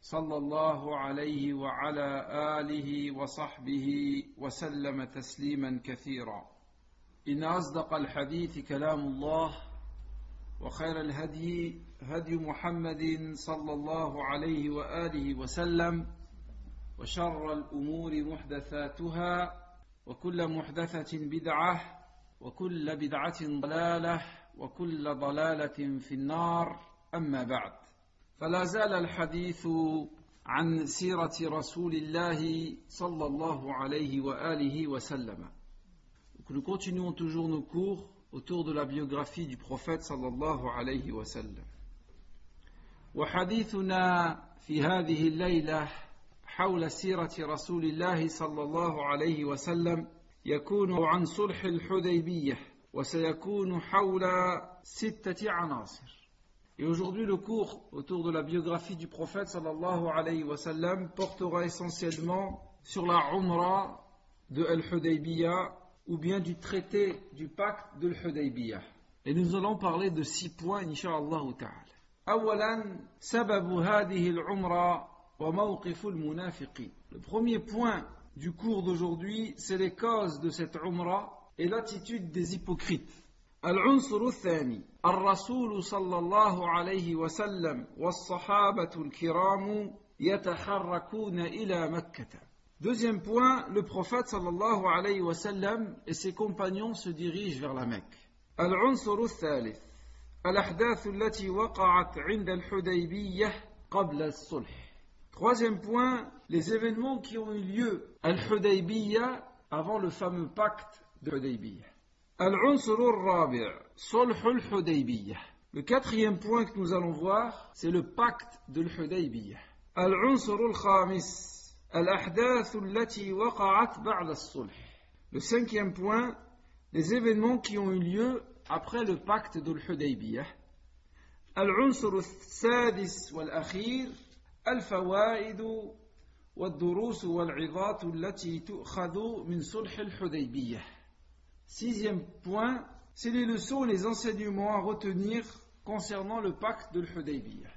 صلى الله عليه وعلى آله وصحبه وسلم تسليما كثيرا. إن أصدق الحديث كلام الله وخير الهدي هدي محمد صلى الله عليه وآله وسلم وشر الأمور محدثاتها وكل محدثة بدعة وكل بدعة ضلالة وكل ضلالة في النار. أما بعد فلا زال الحديث عن سيرة رسول الله صلى الله عليه وآله وسلم Nous continuons toujours nos cours autour de la biographie du prophète sallallahu alayhi wa sallam. وحديثنا في هذه الليلة حول سيرة رسول الله صلى الله عليه وسلم يكون عن صلح الحديبية وسيكون حول ستة عناصر. Et aujourd'hui, le cours autour de la biographie du prophète sallallahu alayhi wa sallam portera essentiellement sur la Umrah de Al-Hudaybiyah ou bien du traité du pacte de Al-Hudaybiyah. Et nous allons parler de six points, Inch'Allah ta'ala. أولا سبب هذه العمرة وموقف المنافقين. Le premier point du cours d'aujourd'hui, c'est les causes de cette Umrah et l'attitude des hypocrites. العنصر الثاني الرسول صلى الله عليه وسلم والصحابة الكرام يتحركون إلى مكة Deuxième point, le prophète sallallahu alayhi wa sallam et ses compagnons se dirigent vers la Mecque. Troisième point, les événements qui ont eu lieu Al-Hudaybiyah avant le fameux pacte de Hudaybiyah. Le quatrième point que nous allons voir, c'est le pacte de l'Hudaybiyah. العنصر الخامس الأحداث التي وقعت بعد الصلح. Le cinquième point, les événements qui ont eu lieu après le pacte de l'Hudaybiyah. العنصر السادس والأخير الفوائد والدروس والعظات التي تؤخذ من صلح الحديبية. Sixième point, c'est les leçons et les enseignements à retenir concernant le pacte de l'Hudaybiyah.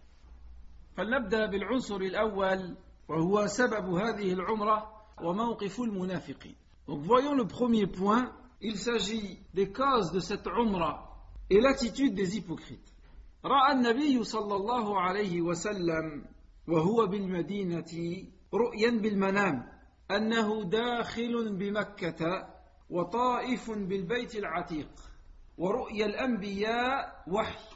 فلنبدأ بالعنصر الأول وهو سبب هذه العمرة وموقف المنافقين. Donc voyons le premier point, il s'agit des causes de cette umrah et l'attitude des hypocrites. رأى النبي صلى الله عليه وسلم وهو بالمدينة رؤيا بالمنام أنه داخل بمكة وطائف بالبيت العتيق ورؤيا الأنبياء وحي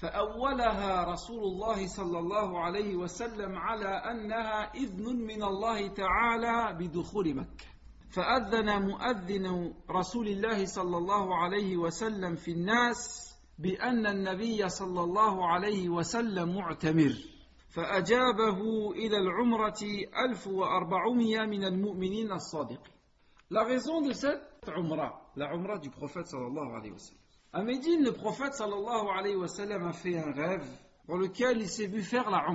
فأولها رسول الله صلى الله عليه وسلم على أنها إذن من الله تعالى بدخول مكة. فأذن مؤذن رسول الله صلى الله عليه وسلم في الناس بأن النبي صلى الله عليه وسلم معتمر. فأجابه إلى العمرة 1400 من المؤمنين الصادقين. La raison de cette umrah, la du prophète sallallahu alayhi wa sallam. À Médine, le prophète sallallahu alayhi wa sallam a fait un rêve dans lequel il s'est vu faire la.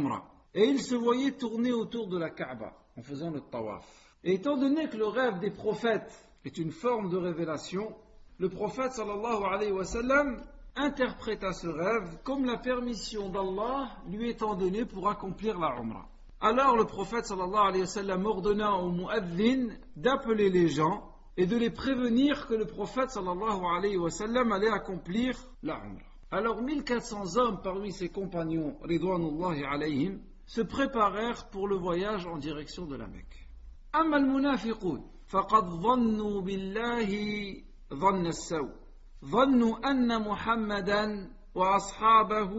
Et il se voyait tourner autour de la Kaaba en faisant le tawaf. Et étant donné que le rêve des prophètes est une forme de révélation, le prophète sallallahu alayhi wa sallam interpréta ce rêve comme la permission d'Allah lui étant donnée pour accomplir la. Alors le prophète sallallahu alayhi wa sallam ordonna au muaddin d'appeler les gens et de les prévenir que le prophète sallallahu alayhi wa sallam allait accomplir la umrah. Alors 1400 hommes parmi ses compagnons, ridwanullahi alayhim, se préparèrent pour le voyage en direction de la Mecque. أما المنافقون فقد ظنوا بالله ظن السوء ظنوا أن محمدا وأصحابه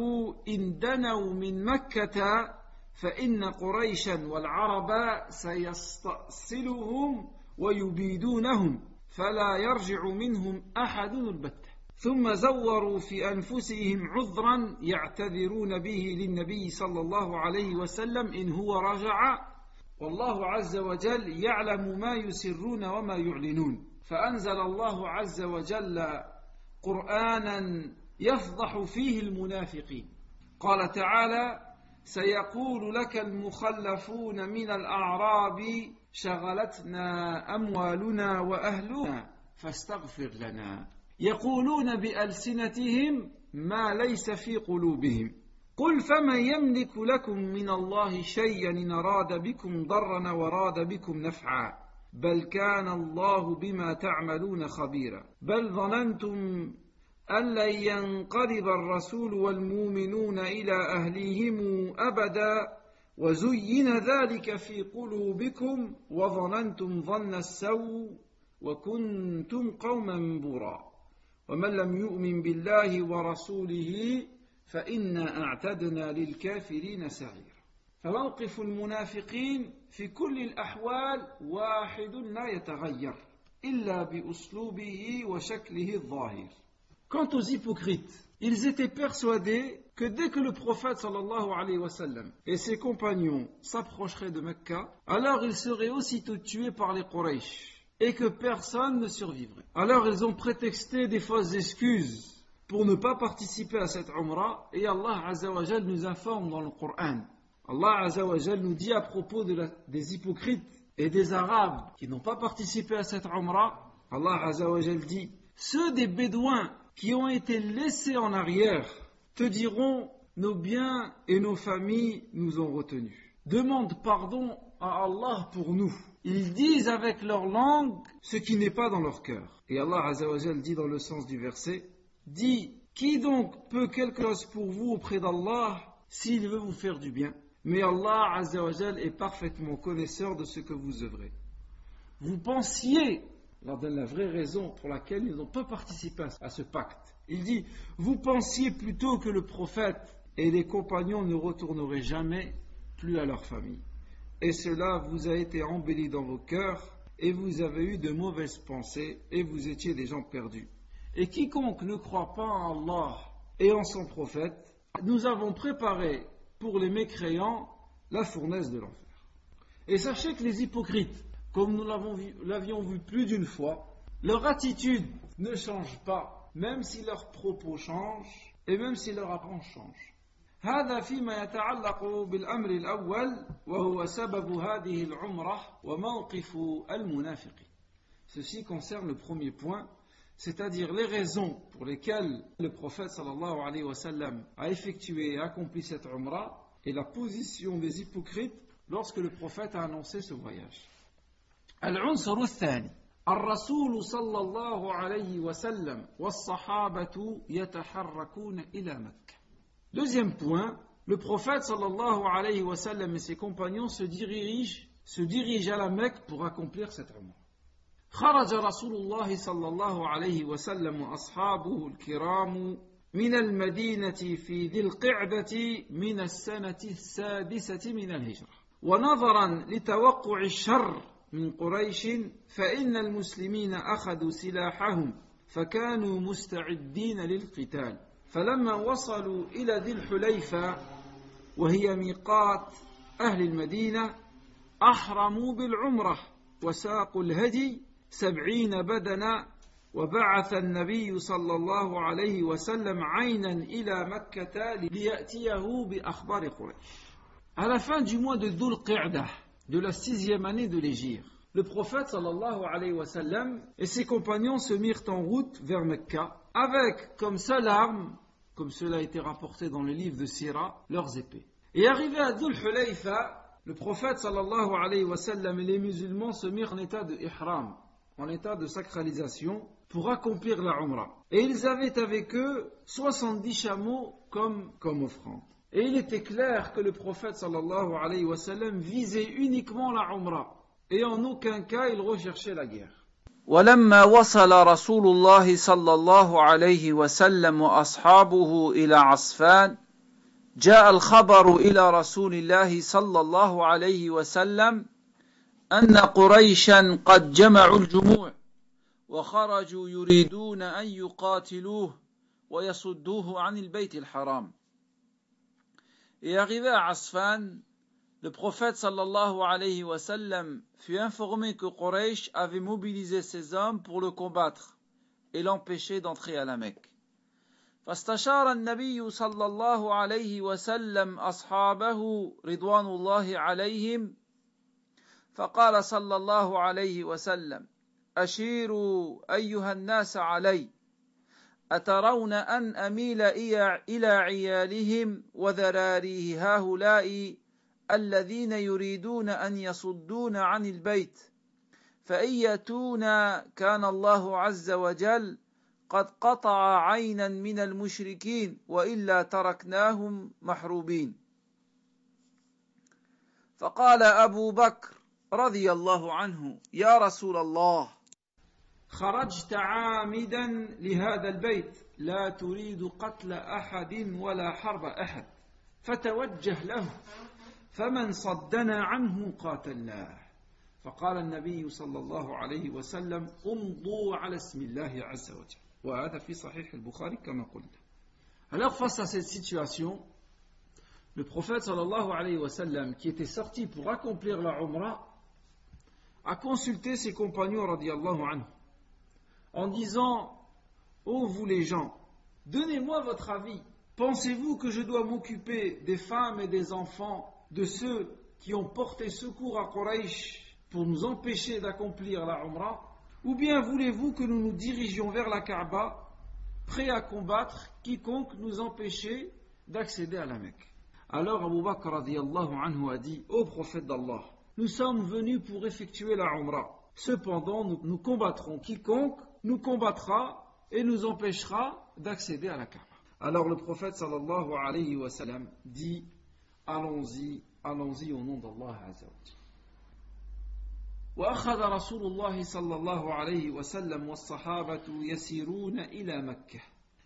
إن دنوا من مكة فإن قريشا والعرب سيستأصلهم ويبيدونهم فلا يرجع منهم أحد البتة. ثم زوروا في أنفسهم عذرا يعتذرون به للنبي صلى الله عليه وسلم إن هو رجع. والله عز وجل يعلم ما يسرون وما يعلنون. فأنزل الله عز وجل قرآنا يفضح فيه المنافقين. قال تعالى سيقول لك المخلفون من الأعراب شغلتنا أموالنا وأهلنا فاستغفر لنا. يقولون بألسنتهم ما ليس في قلوبهم. قل فمن يملك لكم من الله شيئا إن أراد بكم ضرا وراد بكم نفعا؟ بل كان الله بما تعملون خبيرا. بل ظننتم أن لن ينقلب الرسول والمؤمنون إلى أهليهم أبدا وزين ذلك في قلوبكم وظننتم ظن السوء وكنتم قوما بورا. ومن لم يؤمن بالله ورسوله فإنا أعتدنا للكافرين سعيرا. فموقف المنافقين في كل الأحوال واحد لا يتغير إلا بأسلوبه وشكله الظاهر. Quant aux hypocrites, ils étaient persuadés que dès que le prophète sallallahu alayhi wa sallam et ses compagnons s'approcheraient de Mecca, alors ils seraient aussitôt tués par les Quraysh et que personne ne survivrait. Alors ils ont prétexté des fausses excuses pour ne pas participer à cette Umrah et Allah Azzawajal nous informe dans le Coran. Allah Azzawajal nous dit à propos des hypocrites et des Arabes qui n'ont pas participé à cette Umrah, Allah Azzawajal dit ceux des Bédouins qui ont été laissés en arrière te diront nos biens et nos familles nous ont retenus. Demande pardon à Allah pour nous. Ils disent avec leur langue ce qui n'est pas dans leur cœur. Et Allah Azzawajal dit dans le sens du verset Dis, qui donc peut quelque chose pour vous auprès d'Allah s'il veut vous faire du bien? Mais Allah Azzawajal est parfaitement connaisseur de ce que vous œuvrez. Vous pensiez, leur donne la vraie raison pour laquelle ils n'ont pas participé à ce pacte. Il dit, vous pensiez plutôt que le prophète et les compagnons ne retourneraient jamais plus à leur famille. Et cela vous a été embelli dans vos cœurs, et vous avez eu de mauvaises pensées, et vous étiez des gens perdus. Et quiconque ne croit pas en Allah et en son prophète, nous avons préparé pour les mécréants la fournaise de l'enfer. Et sachez que les hypocrites, comme nous l'avions vu plus d'une fois, leur attitude ne change pas, même si leurs propos changent et même si leur apparence change. هذا فيما يتعلق بالأمر الأول وهو سبب هذه العمرة وموقف المنافقين. Ceci concerne le premier point, c'est-à-dire les raisons pour lesquelles le prophète sallallahu alayhi wa sallam a effectué et accompli cette umrah et la position des hypocrites lorsque le prophète a annoncé ce voyage. العنصر الثاني الرسول صلى الله عليه وسلم والصحابة يتحركون إلى مكة. Deuxième point, le prophète sallallahu alayhi wa sallam et ses compagnons se dirigent, se dirigent à la Mecque pour accomplir cette umrah. خرج رسول الله صلى الله عليه وسلم وأصحابه الكرام من المدينة في ذي القعده من السنة السادسة من الهجرة ونظرا لتوقع الشر من قريش فإن المسلمين أخذوا سلاحهم فكانوا مستعدين للقتال. فلما وصلوا إلى ذي الحليفة وهي ميقات أهل المدينة أحرموا بالعمرة وساقوا الهدي سبعين بدنا وبعث النبي صلى الله عليه وسلم عينا إلى مكة ليأتيه بأخبار قريش. À la fin du mois de Dhul Qa'dah, de la sixième année de l'Égypte, le prophète sallallahu alayhi wa sallam et ses compagnons se mirent en route vers Mecca avec comme seule arme, comme cela a été rapporté dans le livre de Sira, leurs épées. Et arrivé à Dhul Hulayfa, le prophète sallallahu alayhi wa sallam et les musulmans se mirent en état de ihram, en état de sacralisation pour accomplir la Umrah. Et ils avaient avec eux 70 chameaux comme, comme offrande. Et il était clair que le prophète sallallahu alayhi wa sallam visait uniquement la Umrah. Et en aucun cas il recherchait la guerre. ولما وصل رسول الله صلى الله عليه وسلم واصحابه إلى عصفان جاء الخبر إلى رسول الله صلى الله عليه وسلم أن قريشا قد جمعوا الجموع وخرجوا يريدون أن يقاتلوه ويصدوه عن البيت الحرام Et arrivé à Asfan, le prophète sallallahu alayhi wa sallam fut informé que Quraysh avait mobilisé ses hommes pour le combattre et l'empêcher d'entrer à la Mecque. فاستشار النبي صلى الله عليه وسلم أصحابه رضوان الله عليهم فقال صلى الله عليه وسلم أشيروا أيها الناس علي أترون أن أميل إلى عيالهم وذراريه هؤلاء الذين يريدون أن يصدون عن البيت؟ فإن يتونا كان الله عز وجل قد قطع عينا من المشركين وإلا تركناهم محروبين. فقال أبو بكر رضي الله عنه يا رسول الله خرجت عامدا لهذا البيت لا تريد قتل أحد ولا حرب أحد. فتوجه له فمن صدنا عنه قاتلناه. فقال النبي صلى الله عليه وسلم امضوا على اسم الله عز وجل. وهذا في صحيح البخاري كما قلنا. Alors face à cette situation, le prophète sallallahu alayhi wa sallam, qui était sorti pour accomplir la Umrah, a consulté ses compagnons radiallahu anhu. En disant Ô vous les gens, donnez-moi votre avis. Pensez-vous que je dois m'occuper des femmes et des enfants, de ceux qui ont porté secours à Quraysh pour nous empêcher d'accomplir la Umrah? Ou bien voulez-vous que nous nous dirigions vers la Kaaba, prêts à combattre quiconque nous empêchait d'accéder à la Mecque Alors Abu Bakr anhu a dit Ô prophète d'Allah, nous sommes venus pour effectuer la Umrah. Cependant, nous, nous combattrons quiconque nous combattra et nous empêchera d'accéder à la Kaaba. Alors le prophète sallallahu alayhi wa sallam dit Allons-y, allons-y au nom d'Allah Azza وأخذ رسول الله صلى الله عليه وسلم والصحابة يسيرون إلى مكة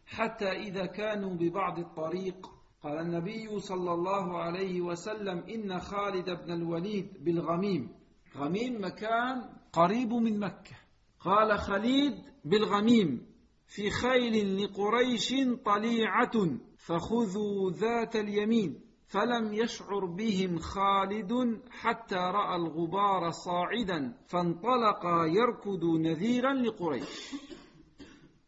حتى إذا كانوا ببعض الطريق. قال النبي صلى الله عليه وسلم إن خالد بن الوليد بالغميم. غميم مكان قريب من مكة. قال خليد بالغميم في خيل لقريش طليعة فخذوا ذات اليمين فلم يشعر بهم خالد حتى رأى الغبار صاعدا فانطلق يركض نذيرا لقريش.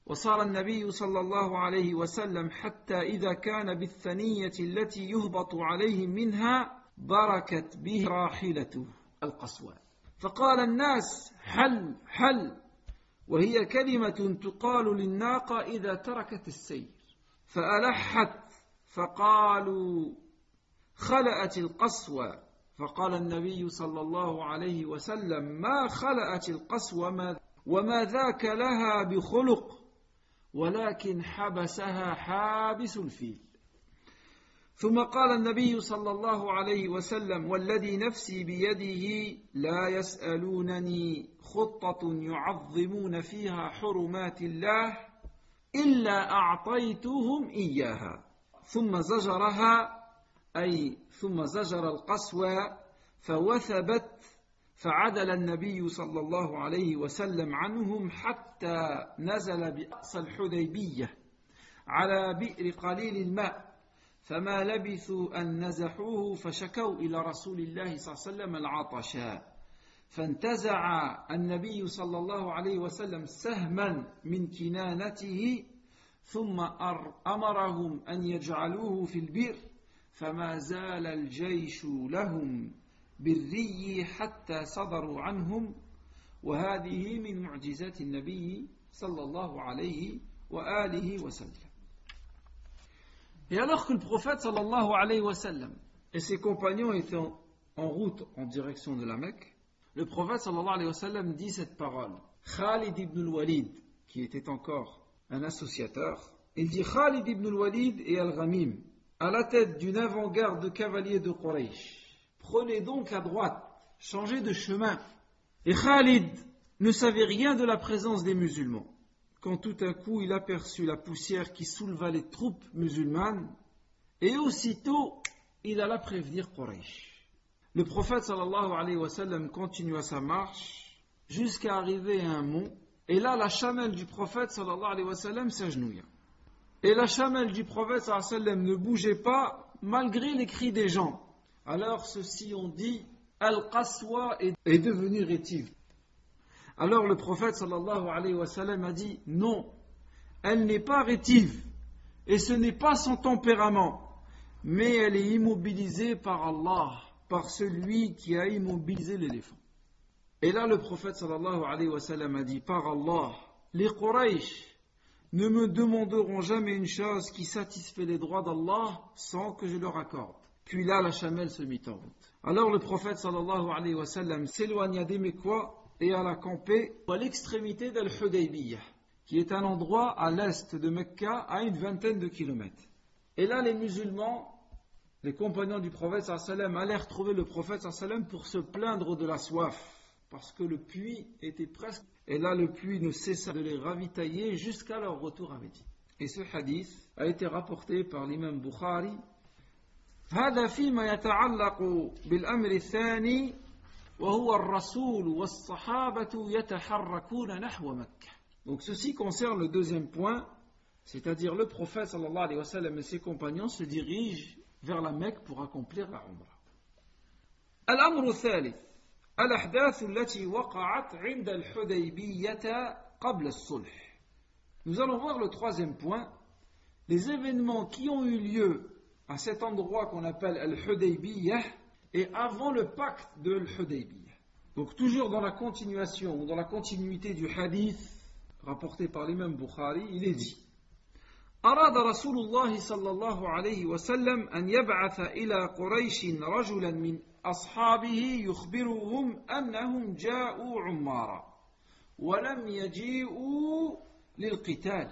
وصار النبي صلى الله عليه وسلم حتى إذا كان بالثنية التي يهبط عليهم منها بركت به راحلته القصوى فقال الناس حل حل وهي كلمة تقال للناقة إذا تركت السير. فألحت فقالوا خلأت القسوة. فقال النبي صلى الله عليه وسلم ما خلأت القسوة؟ وما ذاك لها بخلق ولكن حبسها حابس الفيل ثم قال النبي صلى الله عليه وسلم والذي نفسي بيده لا يسألونني خطة يعظمون فيها حرمات الله إلا أعطيتهم إياها. ثم زجرها أي ثم زجر القسوة فوثبت فعدل النبي صلى الله عليه وسلم عنهم حتى نزل بأقصى الحديبية على بئر قليل الماء. فما لبثوا أن نزحوه فشكوا إلى رسول الله صلى الله عليه وسلم العطشا فانتزع النبي صلى الله عليه وسلم سهما من كنانته ثم أمرهم أن يجعلوه في البئر فما زال الجيش لهم بالري حتى صدروا عنهم. وهذه من معجزات النبي صلى الله عليه وآله وسلم. Et alors que le prophète sallallahu et ses compagnons étaient en route en direction de la Mecque, le prophète sallallahu dit cette parole. Khalid ibn al-Walid, qui était encore un associateur, il dit Khalid ibn al-Walid et Al-Ghamim, à la tête d'une avant-garde de cavaliers de Quraysh. Prenez donc à droite, changez de chemin. Et Khalid ne savait rien de la présence des musulmans quand tout à coup il aperçut la poussière qui souleva les troupes musulmanes, et aussitôt il alla prévenir Quraysh. Le prophète sallallahu alayhi wa continua sa marche jusqu'à arriver à un mont, et là la chamelle du prophète sallallahu alayhi wa sallam s'agenouilla. Et la chamelle du prophète sallallahu alayhi wa sallam ne bougeait pas malgré les cris des gens. Alors ceux-ci ont dit Al-Qaswa est devenu rétive. Alors le prophète sallallahu alayhi wa sallam a dit Non, elle n'est pas rétive et ce n'est pas son tempérament, mais elle est immobilisée par Allah, par celui qui a immobilisé l'éléphant. Et là le prophète sallallahu alayhi wa sallam a dit Par Allah, les Quraysh ne me demanderont jamais une chose qui satisfait les droits d'Allah sans que je leur accorde. Puis là, la chamelle se mit en route. Alors le prophète sallallahu alayhi wa sallam s'éloigna des Mécois et alla camper à l'extrémité d'Al-Hudaybiyah, qui est un endroit à l'est de Mecca à une vingtaine de kilomètres. Et là, les musulmans, les compagnons du prophète sallam allèrent trouver le prophète sallam pour se plaindre de la soif, parce que le puits était presque et là, le puits ne cessa de les ravitailler jusqu'à leur retour à Médine. Et ce hadith a été rapporté par l'imam Bukhari. هذا فيما يتعلق بالأمر الثاني وهو الرسول والصحابة يتحركون نحو مكة. Donc ceci concerne le deuxième point, c'est-à-dire le prophète sallallahu alayhi wa sallam et ses compagnons se dirigent vers la Mecque pour accomplir la Umrah. الأمر الثالث الأحداث التي وقعت عند الحديبية قبل الصلح Nous allons voir le troisième point, les événements qui ont eu lieu à cet endroit qu'on appelle Al-Hudaybiyah et avant le pacte de Al-Hudaybiyah. Donc toujours dans la continuation ou dans la continuité du hadith rapporté par l'imam Bukhari, il est dit أراد رسول الله صلى الله عليه وسلم أن يبعث إلى قريش رجلا من أصحابه يخبرهم أنهم جاءوا عمارا ولم يجيئوا للقتال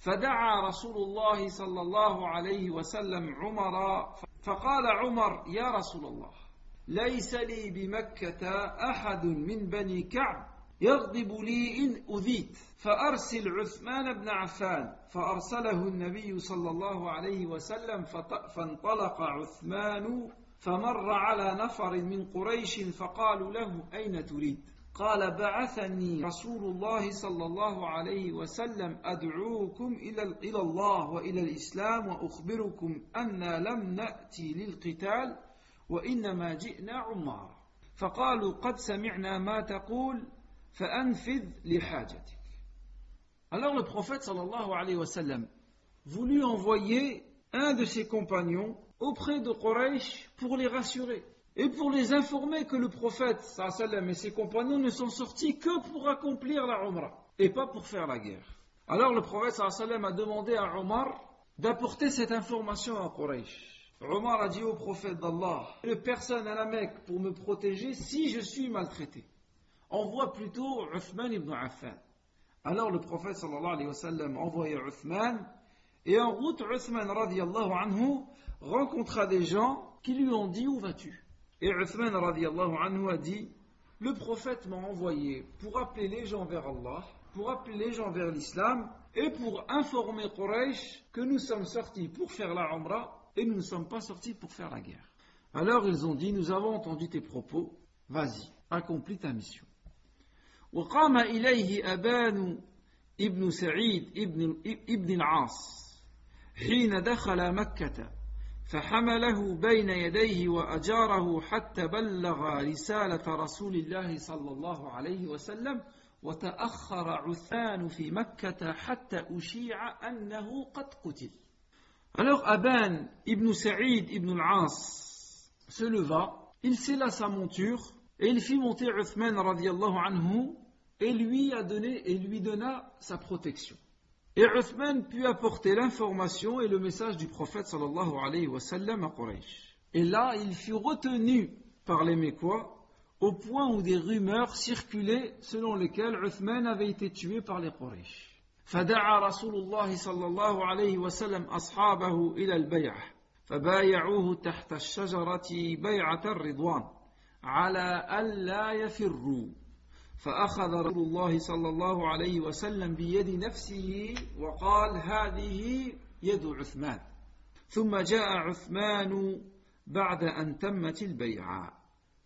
فدعا رسول الله صلى الله عليه وسلم عمر فقال عمر يا رسول الله ليس لي بمكة أحد من بني كعب يغضب لي إن أذيت فأرسل عثمان بن عفان فأرسله النبي صلى الله عليه وسلم فانطلق عثمان فمر على نفر من قريش فقالوا له أين تريد؟ قال بعثني رسول الله صلى الله عليه وسلم أدعوكم إلى الله وإلى الإسلام وأخبركم أنا لم نأتي للقتال وإنما جئنا عمارا فقالوا قد سمعنا ما تقول فأنفذ لحاجتك. Alors le prophète sallallahu alayhi wa sallam voulut envoyer un de ses compagnons auprès de Quraysh pour les rassurer. Et pour les informer que le prophète sallam et ses compagnons ne sont sortis que pour accomplir la Umrah et pas pour faire la guerre. Alors le prophète sallam a demandé à Omar d'apporter cette information à Quraysh. Omar a dit au prophète d'Allah, ne personne à la Mecque pour me protéger si je suis maltraité. Envoie plutôt Uthman ibn Affan. Alors le prophète sallallahu alayhi wa sallam envoya Uthman et en route Uthman radiallahu anhu rencontra des gens qui lui ont dit Où vas-tu? Et Uthman anhu a dit Le prophète m'a envoyé pour appeler les gens vers Allah, pour appeler les gens vers l'islam et pour informer Quraysh que nous sommes sortis pour faire la Umrah et nous ne sommes pas sortis pour faire la guerre. Alors ils ont dit Nous avons entendu tes propos, vas-y, accomplis ta mission. وقام إليه أبان ابن سعيد ابن, ابن العاص حين دخل مكة فحمله بين يديه وأجاره حتى بلغ رسالة رسول الله صلى الله عليه وسلم وتأخر عثمان في مكة حتى أشيع أنه قد قتل Alors Aban ibn Saïd ibn al-As se leva, il scella sa monture et il fit monter Uthman radiallahu anhu et lui a donné et lui donna sa protection. Et Uthman put apporter l'information et le message du prophète sallallahu alayhi wa sallam à Quraysh. Et là, il fut retenu par les Mécois au point où des rumeurs circulaient selon lesquelles Uthman avait été tué par les Quraysh. فدعا رسول الله صلى الله عليه وسلم أصحابه إلى البيعة فبايعوه تحت الشجرة بيعة الرضوان على ألا يفروا فأخذ رسول الله صلى الله عليه وسلم بيد نفسه وقال هذه يد عثمان ثم جاء عثمان بعد أن تمت البيعة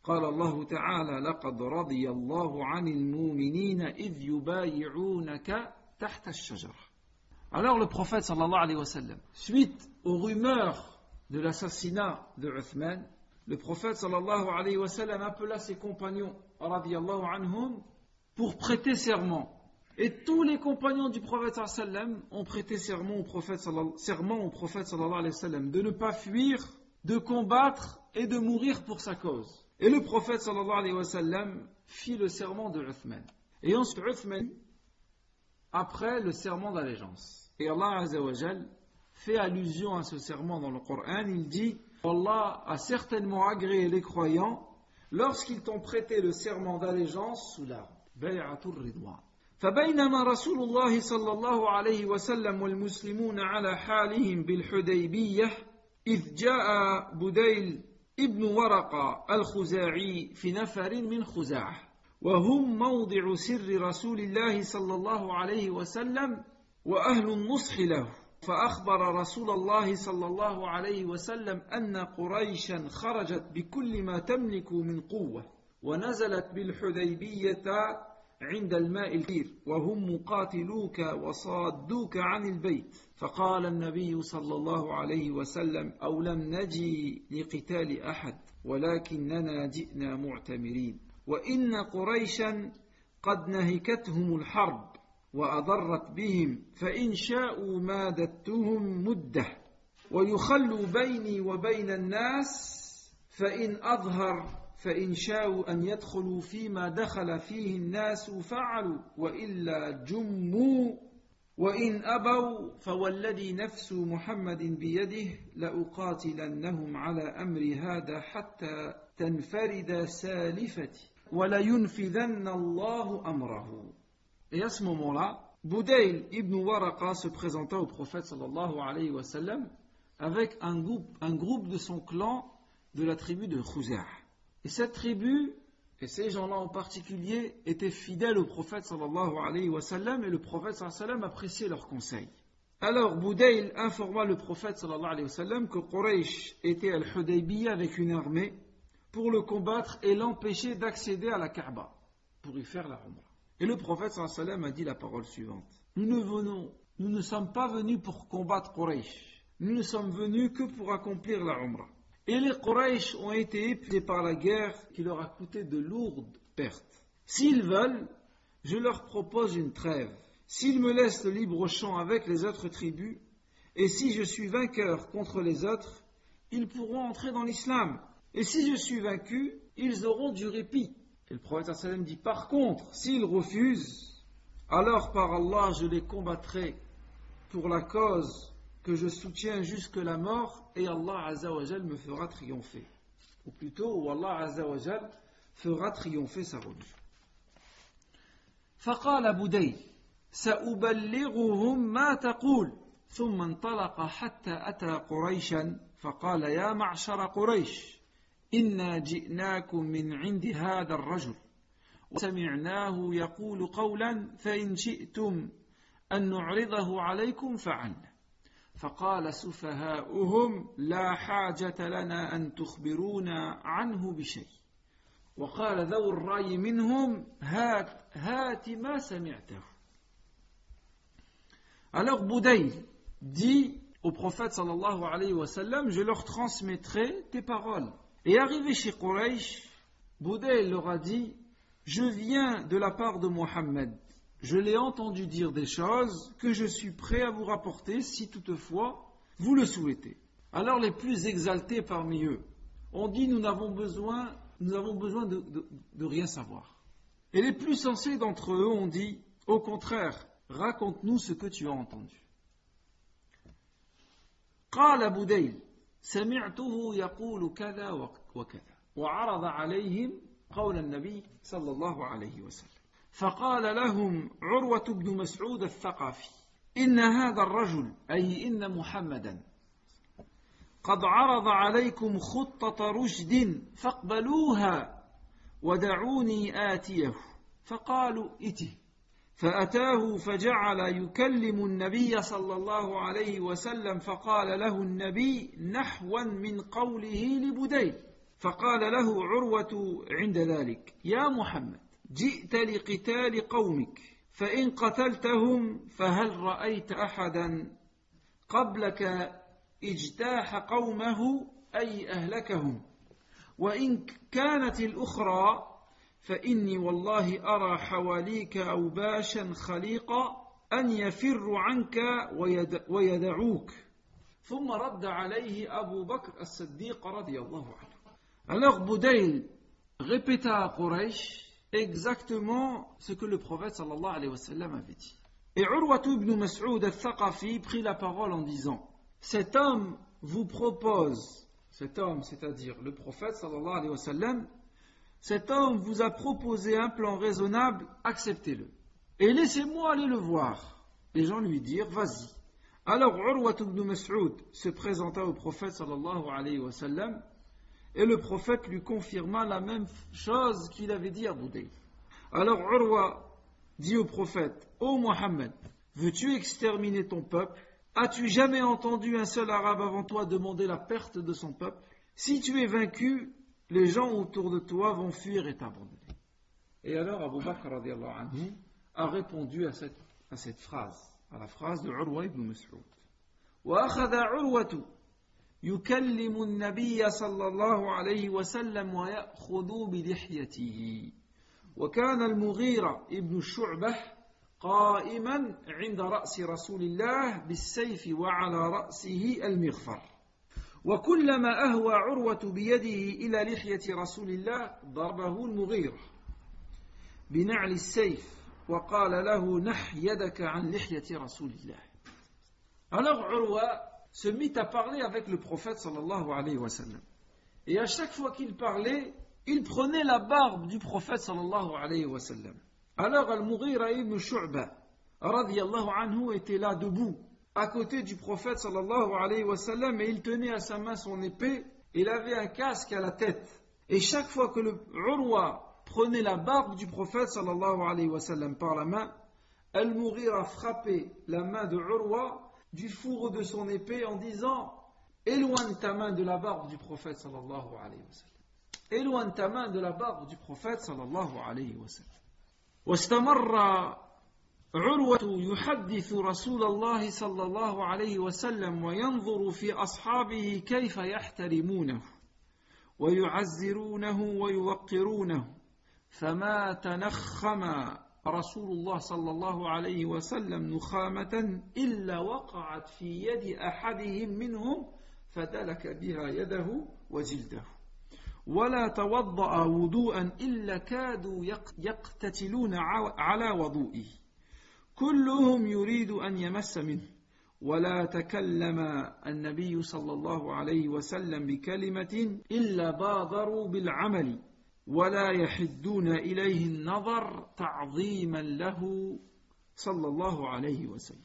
قال الله تعالى لقد رضي الله عن المؤمنين إذ يبايعونك تحت الشجرة Alors le prophète sallallahu alayhi wa sallam, suite aux rumeurs de l'assassinat de Uthman, le prophète sallallahu alayhi wa sallam appela ses compagnons anhum pour prêter serment. Et tous les compagnons du prophète sallam ont prêté serment au prophète serment au prophète sallallahu de ne pas fuir, de combattre et de mourir pour sa cause. Et le prophète sallallahu fit le serment de Uthman. Et ensuite Uthman après le serment d'allégeance. Et Allah azawajal fait allusion à ce serment dans le Coran, il dit Allah a certainement agréé les croyants lorsqu'ils t'ont prêté le serment d'allégeance sous l'arbre. فبينما رسول الله صلى الله عليه وسلم والمسلمون على حالهم بالحديبية إذ جاء بديل ابن ورقة الخزاعي في نفر من خزاعة وهم موضع سر رسول الله صلى الله عليه وسلم وأهل النصح له فأخبر رسول الله صلى الله عليه وسلم أن قريشا خرجت بكل ما تملك من قوة ونزلت بالحديبية عند الماء الكثير وهم مقاتلوك وصادوك عن البيت. فقال النبي صلى الله عليه وسلم أو لم نجي لقتال أحد ولكننا جئنا معتمرين. وإن قريشا قد نهكتهم الحرب. وأضرت بهم فإن شاءوا مادتهم مدة. ويخلوا بيني وبين الناس فإن أظهر فإن شاءوا أن يدخلوا فيما دخل فيه الناس فعلوا وإلا جموا. وإن أبوا فوالذي نفس محمد بيده لأقاتلنهم على أمر هذا حتى تنفرد سالفتي. ولينفذن الله أمره. Et à ce moment-là, Boudail ibn Waraqa se présenta au prophète sallallahu alayhi wa sallam avec un groupe, de son clan de la tribu de Khuzah. Et cette tribu, et ces gens-là en particulier, étaient fidèles au prophète sallallahu alayhi wa sallam et le prophète sallallahu alayhi wa sallam appréciait leurs conseils. Alors Boudail informa le prophète sallallahu alayhi wa sallam que Quraysh était à Al-Hudaybiyah avec une armée pour le combattre et l'empêcher d'accéder à la Kaaba pour y faire la Umrah. Et le prophète sallam a dit la parole suivante. Nous ne venons, nous ne sommes pas venus pour combattre Quraysh. Nous ne sommes venus que pour accomplir la. Et les Quraysh ont été épuisés par la guerre qui leur a coûté de lourdes pertes. S'ils veulent, je leur propose une trêve. S'ils me laissent le libre champ avec les autres tribus, et si je suis vainqueur contre les autres, ils pourront entrer dans l'islam. Et si je suis vaincu, ils auront du répit. Et le prophète sallam dit Par contre, s'ils refusent, alors par Allah je les combattrai pour la cause que je soutiens jusque la mort et Allah azawajal me fera triompher. Ou plutôt, où Allah azawajal fera triompher sa religion. فقال بدي سأبلغهم ما تقول ثم انطلق حتى أتى قريشا فقال يا معشر قريش إنا جئناكم من عند هذا الرجل وسمعناه يقول قولا فإن شئتم أن نعرضه عليكم فعلنا فقال سفهاؤهم لا حاجة لنا أن تخبرونا عنه بشيء وقال ذو الرأي منهم هات, هات ما سمعته Alors Boudaï dit au prophète sallallahu alayhi wa sallam, je leur transmettrai tes paroles. Et arrivé chez Quraysh, Boudel leur a dit Je viens de la part de Mohammed. Je l'ai entendu dire des choses que je suis prêt à vous rapporter si toutefois vous le souhaitez. Alors les plus exaltés parmi eux ont dit Nous n'avons besoin, nous avons besoin de, de, de rien savoir. Et les plus sensés d'entre eux ont dit Au contraire, raconte-nous ce que tu as entendu. قال بوديل سمعته يقول كذا وكذا. وعرض عليهم قول النبي صلى الله عليه وسلم. فقال لهم عروة بن مسعود الثقفي إن هذا الرجل أي إن محمدا قد عرض عليكم خطة رشد فاقبلوها ودعوني آتيه. فقالوا إته. فأتاه فجعل يكلم النبي صلى الله عليه وسلم فقال له النبي نحوا من قوله لبديل. فقال له عروة عند ذلك يا محمد جئت لقتال قومك فإن قتلتهم فهل رأيت أحدا قبلك اجتاح قومه أي أهلكهم؟ وإن كانت الأخرى فإني والله أرى حواليك أوباشا خليقا أن يفر عنك ويدعوك ثم رد عليه أبو بكر الصديق رضي الله عنه Alors Boudail répéta à Quraysh exactement ce que le prophète sallallahu alayhi wa sallam avait dit. Et Urwatu ibn Mas'ud al-Thaqafi prit la parole en disant Cet homme vous propose, cet homme, c'est-à-dire le prophète sallallahu alayhi wa sallam, cet homme vous a proposé un plan raisonnable, acceptez-le. Et laissez-moi aller le voir. Les gens lui dirent Vas-y. Alors Urwatu ibn Mas'ud se présenta au prophète sallallahu et le prophète lui confirma la même chose qu'il avait dit à Boudayl. Alors Urwa dit au prophète Ô Mohammed, veux-tu exterminer ton peuple? As-tu jamais entendu un seul arabe avant toi demander la perte de son peuple? Si tu es vaincu, les gens autour de toi vont fuir et t'abandonner. Et alors Abu Bakr anhu, a répondu à cette, à cette phrase, à la phrase de Urwa ibn Mas'ud. يكلم النبي صلى الله عليه وسلم ويأخذ بلحيته وكان المغيرة ابن الشعبة قائما عند رأس رسول الله بالسيف وعلى رأسه المغفر وكلما أهوى عروة بيده إلى لحية رسول الله ضربه المغيرة بنعل السيف وقال له نح يدك عن لحية رسول الله Alors عروة se mit à parler avec le prophète sallallahu alayhi wa sallam. Et à chaque fois qu'il parlait, il prenait la barbe du prophète sallallahu alayhi wa sallam. Alors Al-Mughira ibn Shu'ba radiyallahu anhu était là debout à côté du prophète sallallahu alayhi wa et il tenait à sa main son épée et il avait un casque à la tête. Et chaque fois que le Urwa prenait la barbe du prophète sallallahu wa sallam par la main, Al-Mughira frappait la main de Urwa du fourreau de son épée en disant Éloigne ta main de la barbe du prophète sallallahu alayhi wa. Éloigne ta main de la barbe du prophète sallallahu alayhi wa sallam. عروة يحدث رسول الله صلى الله عليه وسلم وينظر في أصحابه كيف يحترمونه ويعزرونه ويوقرونه. فما تنخم رسول الله صلى الله عليه وسلم نخامة إلا وقعت في يد أحدهم منهم فدلك بها يده وجلده. ولا توضأ وضوءا إلا كادوا يقتتلون على وضوئه. كلهم يريد أن يمس منه. ولا تكلم النبي صلى الله عليه وسلم بكلمة إلا بادروا بالعمل ولا يحدون إليه النظر تعظيما له صلى الله عليه وسلم.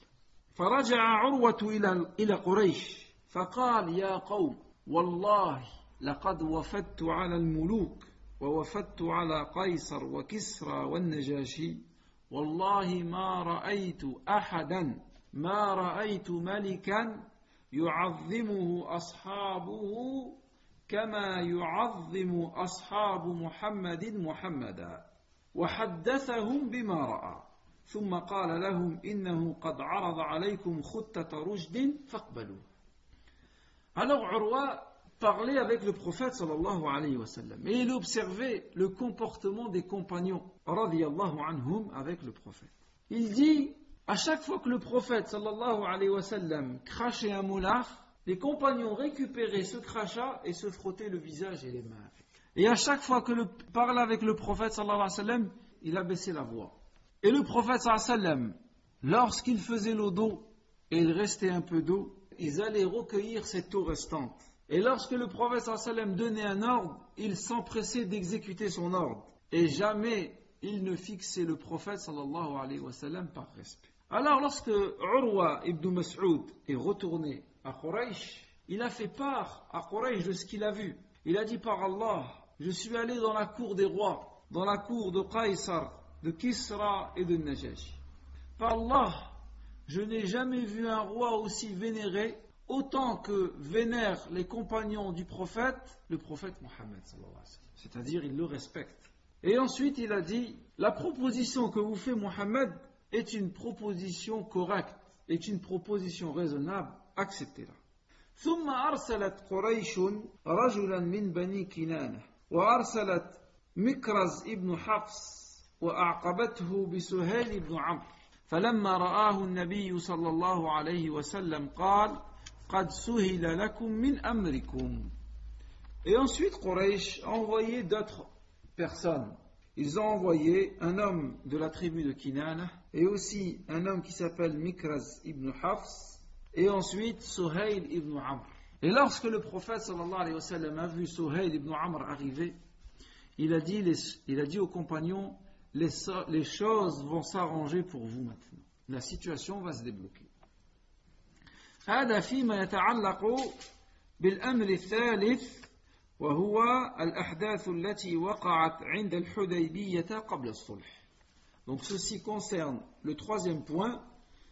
فرجع عروة إلى إلى قريش فقال يا قوم والله لقد وفدت على الملوك ووفدت على قيصر وكسرى والنجاشي. والله ما رأيت أحدا ما رأيت ملكا يعظمه أصحابه كما يعظم أصحاب محمد محمدا. وحدثهم بما رأى. ثم قال لهم إنه قد عرض عليكم خطة رشد فاقبلوا. Alors Urwa parlait avec le prophète sallallahu alayhi wa sallam et il observait le comportement des compagnons radiyallahu anhum avec le prophète. Il dit à chaque fois que le prophète sallallahu alayhi wa sallam crachait un moulard, les compagnons récupéraient ce crachat et se frottaient le visage et les mains Et à chaque fois que le parlait avec le prophète sallallahu alayhi wa sallam, il abaissait la voix. Et le prophète sallallahu alayhi wa sallam, lorsqu'il faisait l'eau d'eau et il restait un peu d'eau, ils allaient recueillir cette eau restante. Et lorsque le prophète sallam donnait un ordre, il s'empressait d'exécuter son ordre. Et jamais il ne fixait le prophète sallallahu alayhi wa sallam par respect. Alors lorsque Urwa ibn Mas'ud est retourné à Quraysh, il a fait part à Quraysh de ce qu'il a vu. Il a dit par Allah, je suis allé dans la cour des rois, dans la cour de Qaisar, de Kisra et de Najash. Par Allah, je n'ai jamais vu un roi aussi vénéré autant que vénèrent les compagnons du prophète, le prophète Mohammed. C'est-à-dire, il le respecte. Et ensuite, il a dit, la proposition que vous fait Mohammed est une proposition correcte, est une proposition raisonnable acceptez-la. ثم أرسلت قريش رجلا من بني كنانة وأرسلت مكرز ابن حفص وأعقبته بسهيل بن عمرو فلما رآه النبي صلى الله عليه وسلم قال et ensuite, Quraysh a envoyé d'autres personnes. Ils ont envoyé un homme de la tribu de Kinana et aussi un homme qui s'appelle Mikraz ibn Hafs et ensuite Suhail ibn Amr. Et lorsque le prophète sallallahu alayhi wa sallam a vu Suhail ibn Amr arriver, il a dit, les, il a dit aux compagnons les, les choses vont s'arranger pour vous maintenant. La situation va se débloquer. هذا فيما يتعلق بالأمر الثالث وهو الأحداث التي وقعت عند الحديبية قبل الصلح. Donc ceci concerne le troisième point,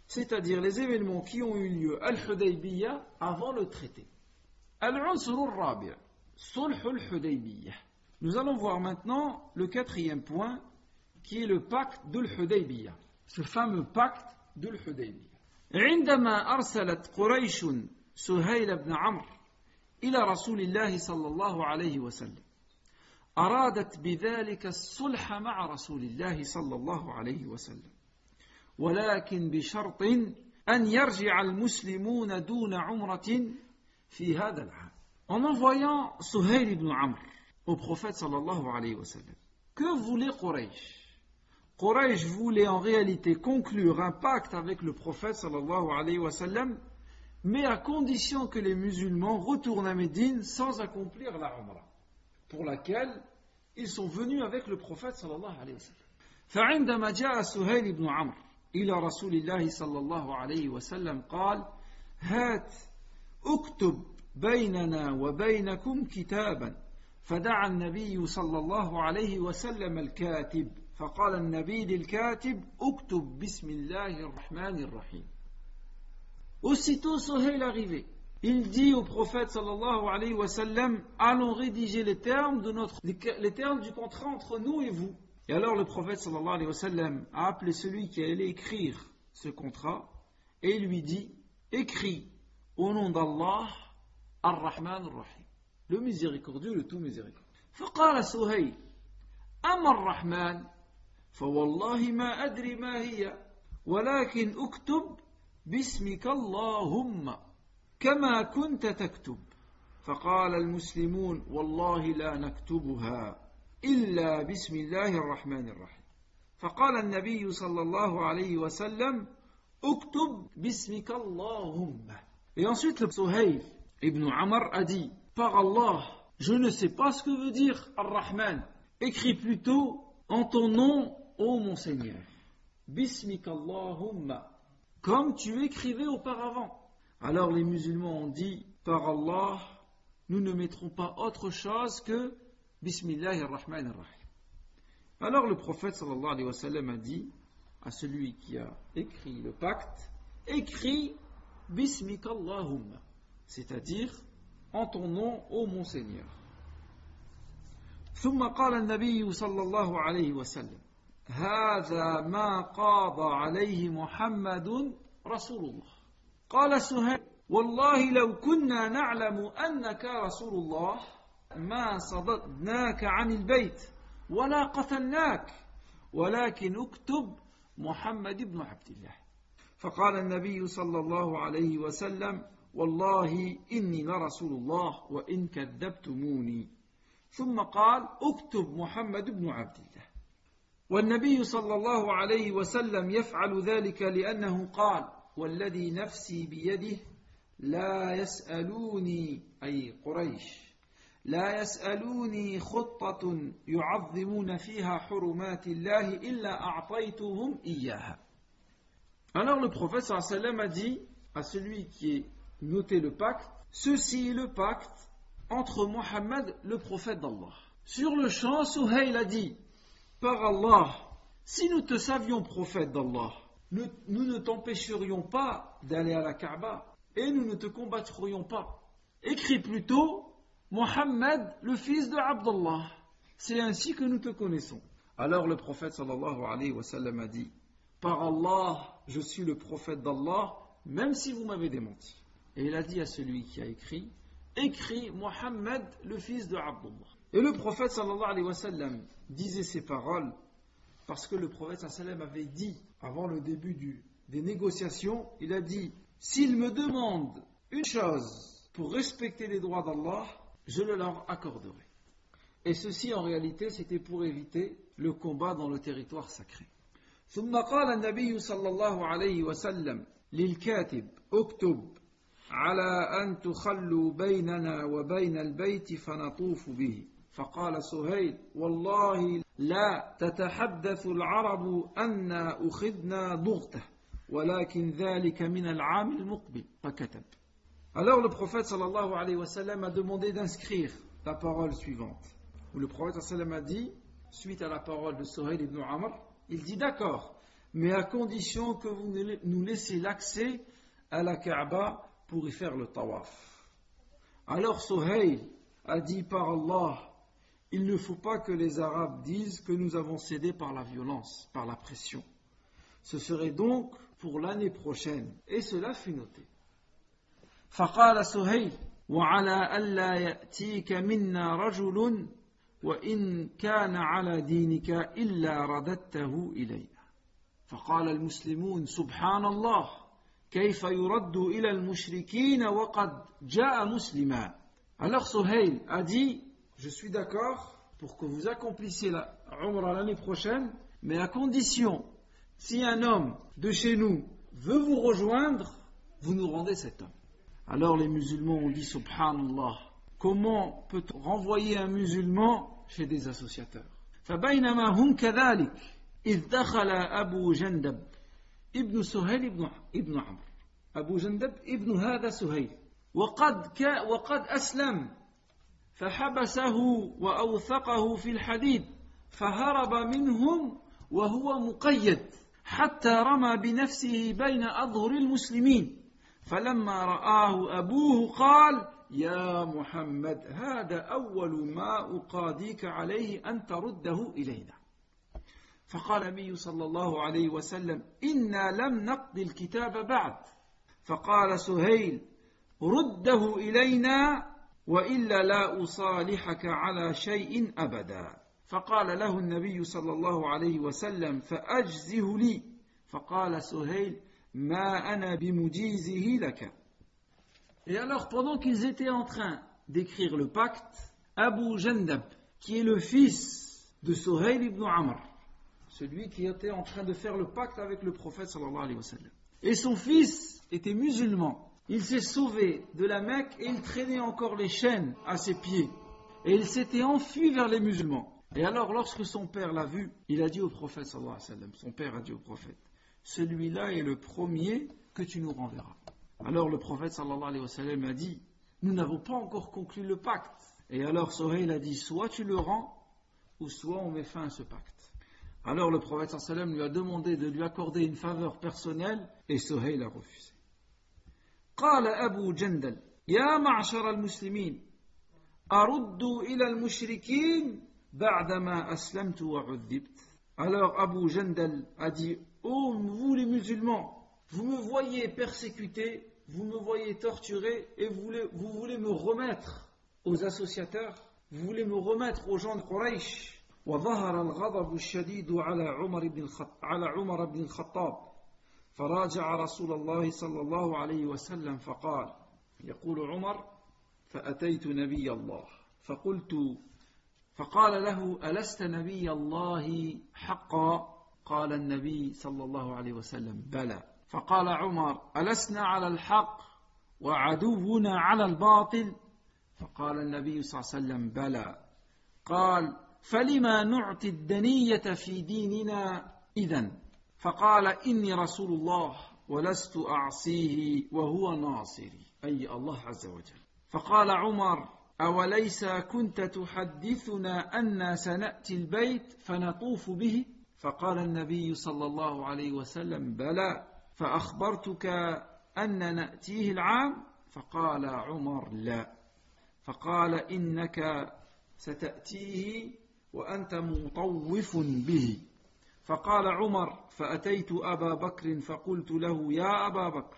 c'est-à-dire les événements qui ont eu lieu à Al-Hudaybiyah avant le traité. Al-Unsur al-Rabi' Sulh al-Hudaybiyah. Nous allons voir maintenant le quatrième point qui est le pacte de l'Hudaybiyah. Ce fameux pacte de l'Hudaybiyah. عندما أرسلت قريش سهيل بن عمرو إلى رسول الله صلى الله عليه وسلم أرادت بذلك الصلح مع رسول الله صلى الله عليه وسلم ولكن بشرط أن يرجع المسلمون دون عمرة في هذا العام. En envoyant Suhail ibn Amr au prophète sallallahu alayhi wa sallam, que voulait Quraysh? Quraysh voulait en réalité conclure un pacte avec le prophète sallallahu alayhi wa sallam, mais à condition que les musulmans retournent à Médine sans accomplir la Umrah, pour laquelle ils sont venus avec le prophète sallallahu alayhi wa sallam. فعندما جاء سهيل بن عمرو إلى رسول الله صلى الله عليه وسلم قال هات اكتب بيننا وبينكم كتابا فدعا النبي صلى الله عليه وسلم الكاتب فقال النبي للكاتب اكتب بسم الله الرحمن الرحيم Aussitôt Sohail arrivé, il dit au prophète sallallahu alayhi wa sallam Allons rédiger les termes, de notre, les termes du contrat entre nous et vous. Et alors le prophète sallallahu alayhi wa sallam a appelé celui qui allait écrire ce contrat et lui dit Écris au nom d'Allah Ar-Rahman Ar-Rahim, le miséricordieux, le tout miséricordieux. فقال سهيل أما الرحمن فوالله ما أدري ما هي ولكن اكتب باسمك اللهم كما كنت تكتب. فقال المسلمون والله لا نكتبها إلا بسم الله الرحمن الرحيم. فقال النبي صلى الله عليه وسلم اكتب باسمك اللهم. Et ensuite le Suhail ibn Amr a dit Par Allah, je ne sais pas ce que veut dire Ar-Rahman. Écris plutôt en ton nom, ô mon Seigneur. Bismika Allahumma. Comme tu écrivais auparavant. Alors les musulmans ont dit Par Allah, nous ne mettrons pas autre chose que Bismillah ar-Rahman ar-Rahim. Alors le prophète sallallahu alayhi wa sallam a dit à celui qui a écrit le pacte Écris Bismika Allahumma, c'est-à-dire en ton nom, ô mon Seigneur. ثم قال النبي صلى الله عليه وسلم هذا ما قاضى عليه محمد رسول الله. قال سهيل والله لو كنا نعلم أنك رسول الله ما صددناك عن البيت ولا قتلناك ولكن اكتب محمد بن عبد الله. فقال النبي صلى الله عليه وسلم والله إني لرسول الله وإن كذبتموني. ثم قال اكتب محمد بن عبد الله. والنبي صلى الله عليه وسلم يفعل ذلك لأنه قال والذي نفسي بيده لا يسألوني أي قريش لا يسألوني خطة يعظمون فيها حرمات الله إلا أعطيتهم إياها Alors le prophète sallam a dit à celui qui est noté le pacte, ceci est le pacte entre Mohammed, le prophète d'Allah. Sur le champ, Suhail a dit, par Allah, si nous te savions prophète d'Allah, nous, ne t'empêcherions pas d'aller à la Kaaba et nous ne te combattrions pas. Écris plutôt Mohammed, le fils de Abdallah. C'est ainsi que nous te connaissons. Alors le prophète sallallahu alayhi wa sallam a dit, par Allah, je suis le prophète d'Allah, même si vous m'avez démenti. Et il a dit à celui qui a écrit Écris Mohammed, le fils de Abdullah. Et le prophète sallallahu alayhi wa sallam disait ces paroles parce que le prophète sallallahu alayhi wa sallam avait dit, avant le début du, des négociations, il a dit S'il me demande une chose pour respecter les droits d'Allah, je le leur accorderai. Et ceci en réalité c'était pour éviter le combat dans le territoire sacré. ثم قال النبي صلى الله عليه وسلم للكاتب اكتب على أن تخلوا بيننا وبين البيت فنطوف به فقال سهيل والله لا تتحدث العرب أن أخذنا ضغته ولكن ذلك من العام المقبل فكتب Alors le prophète sallallahu alayhi wa sallam a demandé d'inscrire la parole suivante. Où le prophète sallallahu a dit, suite à la parole de Sohail ibn Amr, il dit d'accord, mais à condition que vous nous laissiez l'accès à la Kaaba pour y faire le tawaf. Alors Sohail a dit par Allah, il ne faut pas que les Arabes disent que nous avons cédé par la violence, par la pression. Ce serait donc pour l'année prochaine, et cela fut noté. فقال سهيل وعلى ألا يأتيك منا رجل وإن كان على دينك إلا رددته إلينا فقال المسلمون سبحان الله كيف يرد إلى المشركين وقد جاء مسلما Alors Sohail a dit, je suis d'accord pour que vous accomplissiez la Umrah l'année prochaine, mais à condition, si un homme de chez nous veut vous rejoindre, vous nous rendez cet homme. Alors les musulmans ont dit, Subhanallah, comment peut-on renvoyer un musulman chez des associateurs فبينما هم كذلك إذ دخل أبو جندب ابن سهيل ابن, ابن عمرو أبو جندب ابن هذا سهيل وقد, كا وقد أسلم فحبسه وأوثقه في الحديد فهرب منهم وهو مقيد حتى رمى بنفسه بين أظهر المسلمين. فلما رآه أبوه قال يا محمد هذا أول ما أقاضيك عليه أن ترده إلينا. فقال النبي صلى الله عليه وسلم إنا لم نقضي الكتاب بعد. فقال سهيل رده إلينا وإلا لا أصالحك على شيء أبدا فقال له النبي صلى الله عليه وسلم فأجزه لي فقال سهيل ما أنا بمجيزه لك Et alors, pendant qu'ils étaient en train d'écrire le pacte, Abu Jandab, qui est le fils de Sohail ibn Amr, celui qui était en train de faire le pacte avec le prophète sallallahu alayhi wa sallam, et son fils était musulman, il s'est sauvé de la Mecque et il traînait encore les chaînes à ses pieds. Et il s'était enfui vers les musulmans. Et alors, lorsque son père l'a vu, il a dit au prophète son père a dit au prophète, celui-là est le premier que tu nous renverras. Alors le prophète sallallahu alayhi wa sallam a dit Nous n'avons pas encore conclu le pacte. Et alors Sohail a dit Soit tu le rends, ou soit on met fin à ce pacte. Alors le prophète sallallahu alayhi wa sallam lui a demandé de lui accorder une faveur personnelle, et Sohail a refusé. قال أبو جندل يا معشر المسلمين أردوا إلى المشركين بعدما أسلمت وعذبت Alors Abu Jandal a dit Oh, vous les musulmans, vous me voyez persécuté, vous me voyez torturé et vous voulez, vous voulez me remettre aux associateurs, vous voulez me remettre aux gens de Quraysh. وظهر الغضب الشديد على عمر بن. على عمر بن الخطاب فراجع رسول الله صلى الله عليه وسلم فقال يقول عمر فأتيت نبي الله. فقلت فقال له ألست نبي الله حقا؟ قال النبي صلى الله عليه وسلم بلى. فقال عمر ألسنا على الحق وعدونا على الباطل؟ فقال النبي صلى الله عليه وسلم بلى. قال فلما نعطي الدنية في ديننا إذا فقال إني رسول الله ولست أعصيه وهو ناصري أي الله عز وجل. فقال عمر أوليس كنت تحدثنا أن سنأتي البيت فنطوف به؟ فقال النبي صلى الله عليه وسلم بلى. فأخبرتك أن نأتيه العام؟ فقال عمر لا. فقال إنك ستأتيه وأنت مطوف به. فقال عمر فأتيت أبا بكر فقلت له يا أبا بكر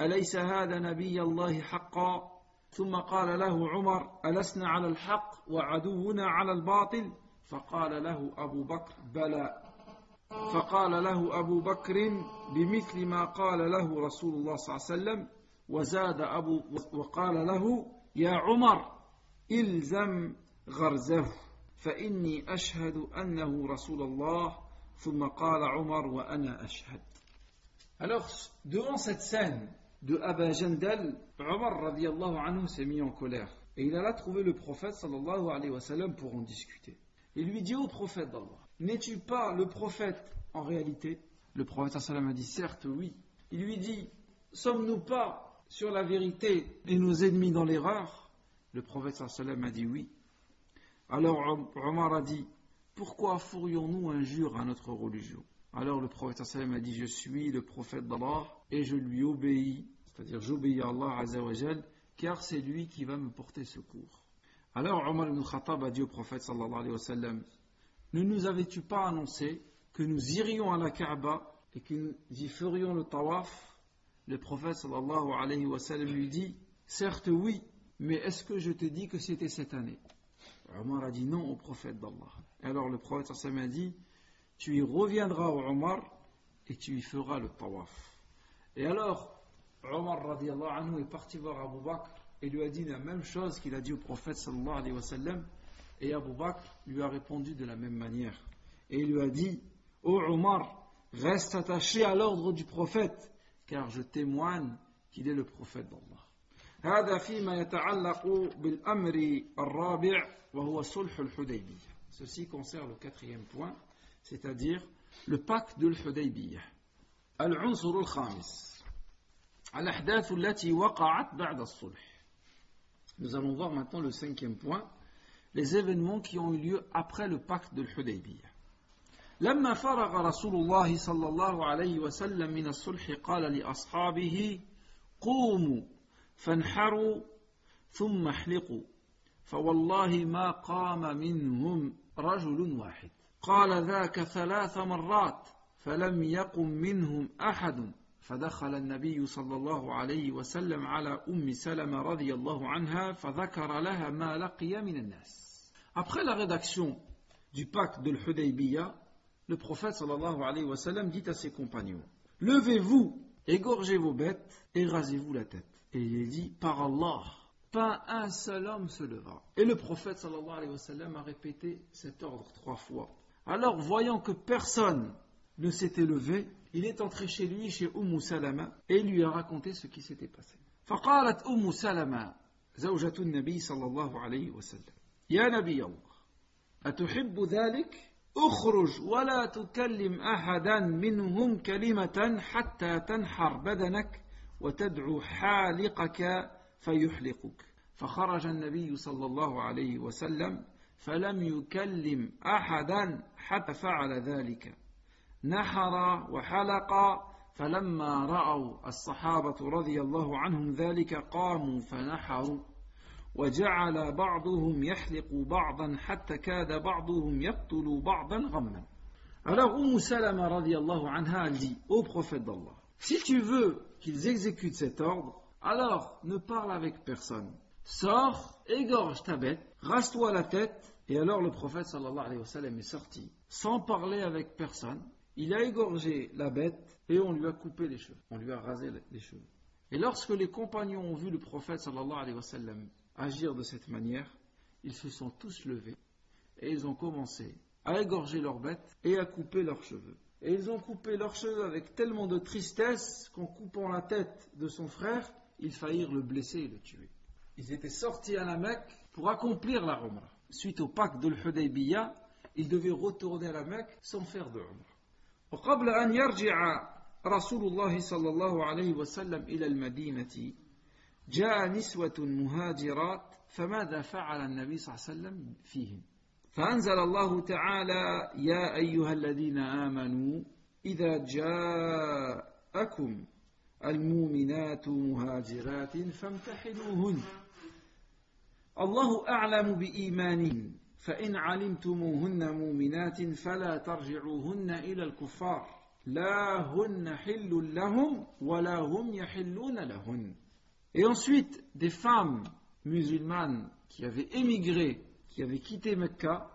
أليس هذا نبي الله حقا؟ ثم قال له عمر ألسنا على الحق وعدونا على الباطل؟ فقال له أبو بكر بلى. فقال له أبو بكر بمثل ما قال له رسول الله صلى الله عليه وسلم. وزاد أبو وقال له يا عمر إلزم غرزه فإني أشهد أنه رسول الله Alors, devant cette scène de Abba Jandal, Omar anhu s'est mis en colère. Et il alla trouver le prophète sallallahu alayhi wa pour en discuter. Il lui dit au prophète d'Allah, n'es-tu pas le prophète en réalité? Le prophète sallallahu a dit, certes oui. Il lui dit, sommes-nous pas sur la vérité et nos ennemis dans l'erreur? Le prophète sallallahu a dit oui. Alors Omar a dit, pourquoi ferions-nous injure à notre religion? Alors le prophète sallallahu a dit, je suis le prophète d'Allah et je lui obéis, c'est-à-dire j'obéis à Allah azawajal, car c'est lui qui va me porter secours. Alors Omar ibn Khattab a dit au prophète sallallahu alayhi wa sallam, ne nous avais-tu pas annoncé que nous irions à la Kaaba et que nous y ferions le tawaf? Le prophète sallallahu alayhi wa sallam lui dit, certes oui, mais est-ce que je te dis que c'était cette année? Omar a dit non au prophète d'Allah. Alors le prophète sallallahu a dit, tu y reviendras au Omar et tu y feras le tawaf. Et alors, Omar radiallahu anhu est parti voir Abu Bakr et lui a dit la même chose qu'il a dit au prophète sallallahu alayhi wa sallam. Et Abu Bakr lui a répondu de la même manière. Et il lui a dit, Ô Omar, reste attaché à l'ordre du prophète, car je témoigne qu'il est le prophète d'Allah. هذا فيما يتعلق بالأمر الرابع وهو صلح الحديبية. Ceci concerne le quatrième point, c'est-à-dire le pacte de l'Hudaybiyah. العنصر الخامس الأحداث التي وقعت بعد الصلح Nous allons voir maintenant le cinquième point, les événements qui ont eu lieu après le pacte de l'Hudaybiyah. لما فرغ رسول الله صلى الله عليه وسلم من الصلح قال لأصحابه قوموا فانحروا ثم احلقوا فوالله ما قام منهم رجل واحد قال ذاك ثلاث مرات فلم يقم منهم أحد فدخل النبي صلى الله عليه وسلم على أم سلمة رضي الله عنها فذكر لها ما لقي من الناس Après la rédaction du pacte de l'Hudaybiyah, le prophète sallallahu alayhi wa sallam dit à ses compagnons Levez-vous, égorgez vos bêtes et rasez-vous la tête. Et il dit Par Allah, pas un seul homme se leva. Et le prophète sallallahu alayhi wa sallam a répété cet ordre trois fois. Alors, voyant que personne ne s'était levé, il est entré chez lui, chez Umm Salama, et lui a raconté ce qui s'était passé. فقالت أم سلمة زوجة النبي صلى الله عليه وسلم يا نبي الله أتحب ذلك اخرج ولا تكلم أحدا منهم كلمة حتى تنحر بدنك وتدعو حالقك فيحلقك. فخرج النبي صلى الله عليه وسلم فلم يكلم أحدا حتى فعل ذلك. نحر وحلق. فلما رأوا الصحابة رضي الله عنهم ذلك قاموا فنحروا. وجعل بعضهم يحلق بعضا حتى كاد بعضهم يقتل بعضا غما. Alors Umm Salama radiallahu anha dit au prophète d'Allah Si tu veux qu'ils exécutent cet ordre, alors ne parle avec personne. Sors, égorge ta bête, rase-toi la tête. Et alors le prophète sallallahu alayhi wa sallam est sorti, sans parler avec personne, il a égorgé la bête et on lui a coupé les cheveux. On lui a rasé les cheveux. Et lorsque les compagnons ont vu le prophète sallallahu alayhi wa sallam agir de cette manière, ils se sont tous levés et ils ont commencé à égorger leurs bêtes et à couper leurs cheveux. Et ils ont coupé leurs cheveux avec tellement de tristesse qu'en coupant la tête de son frère, ils faillirent le blesser et le tuer. Ils étaient sortis à la Mecque pour accomplir la Umrah. Suite au pacte de l'Hudaybiyah, ils devaient retourner à la Mecque sans faire de Umrah. وقبل أن يرجع رسول الله صلى الله عليه وسلم إلى المدينة جاء نسوة مهاجرات فماذا فعل النبي صلى الله عليه وسلم فيهم فأنزل الله تعالى يا أيها الذين آمنوا إذا جاءكم المؤمنات مهاجرات فامتحنوهن الله أعلم بإيمانهن فإن علمتموهن مؤمنات فلا ترجعوهن إلى الكفار Et ensuite, des femmes musulmanes qui avaient émigré, qui avaient quitté Mecca,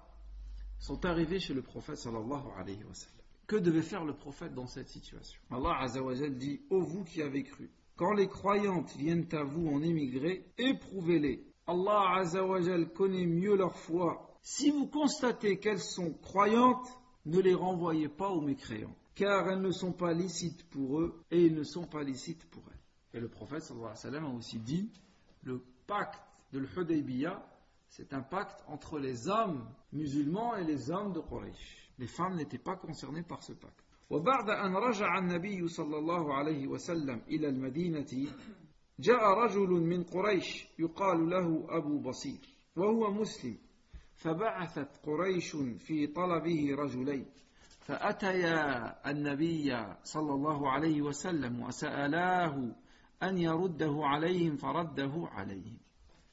sont arrivées chez le prophète sallallahu alayhi wa sallam. Que devait faire le prophète dans cette situation Allah Azzawajal dit Ô vous qui avez cru, quand les croyantes viennent à vous en émigrer, éprouvez-les. Allah Azzawajal connaît mieux leur foi. Si vous constatez qu'elles sont croyantes, ne les renvoyez pas aux mécréants, car elles ne sont pas licites pour eux et ils ne sont pas licites pour elles. Et le prophète alayhi wa a aussi dit le pacte de l'Hudaybiyah, c'est un pacte entre les hommes musulmans et les hommes de Quraysh. Les femmes n'étaient pas concernées par ce pacte. وبعد أن رجع النبي صلى الله عليه وسلم إلى المدينة جاء رجل من قريش يقال له أبو بصير وهو مسلم فبعثت قريش في طلبه رجلين فأتيا النبي صلى الله عليه وسلم وسألاه أن يرده عليهم فرده عليهم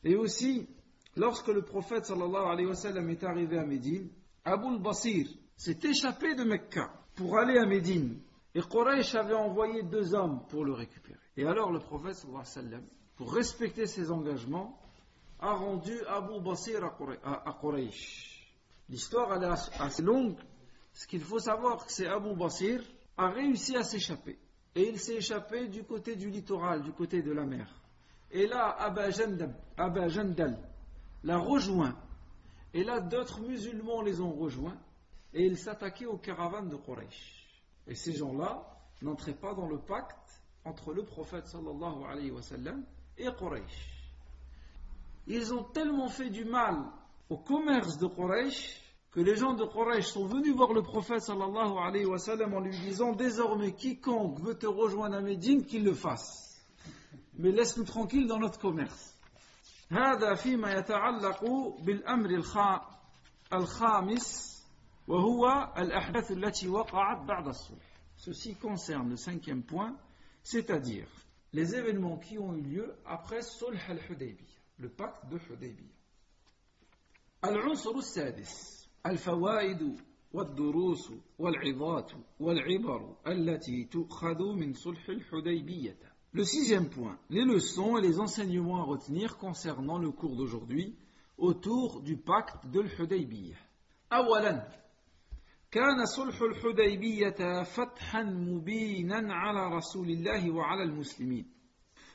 Et aussi, lorsque le prophète sallallahu alayhi wa sallam est arrivé à Médine, Abu basir s'est échappé de Mecca pour aller à Médine. Et Quraysh avait envoyé deux hommes pour le récupérer. Et alors le prophète sallam, pour respecter ses engagements, a rendu Abu Basir à Quraysh. L'histoire est assez longue. Ce qu'il faut savoir, c'est Abu Basir a réussi à s'échapper. Et il s'est échappé du côté du littoral, du côté de la mer. Et là, Abba Jandal l'a rejoint. Et là, d'autres musulmans les ont rejoints Et ils s'attaquaient aux caravanes de Quraysh. Et ces gens-là n'entraient pas dans le pacte entre le prophète sallallahu alayhi wa sallam et Quraysh. Ils ont tellement fait du mal au commerce de Quraysh que les gens de Quraysh sont venus voir le prophète sallallahu alayhi wa sallam en lui disant désormais quiconque veut te rejoindre à Médine qu'il le fasse mais laisse-nous tranquilles dans notre commerce. هذا فيما يتعلق بالأمر الخامس Ceci concerne le cinquième point, c'est-à-dire les événements qui ont eu lieu après Sulh al-Hudaybiyah, le pacte de Hudaybiyah. العنصر السادس الفوائد والدروس والعظات والعبر التي تؤخذ من صلح الحديبية Le sixième point, les leçons et les enseignements à retenir concernant le cours d'aujourd'hui autour du pacte de l'Hudaybiyah. أولا كان صلح الحديبية فتحا مبينا على رسول الله وعلى المسلمين.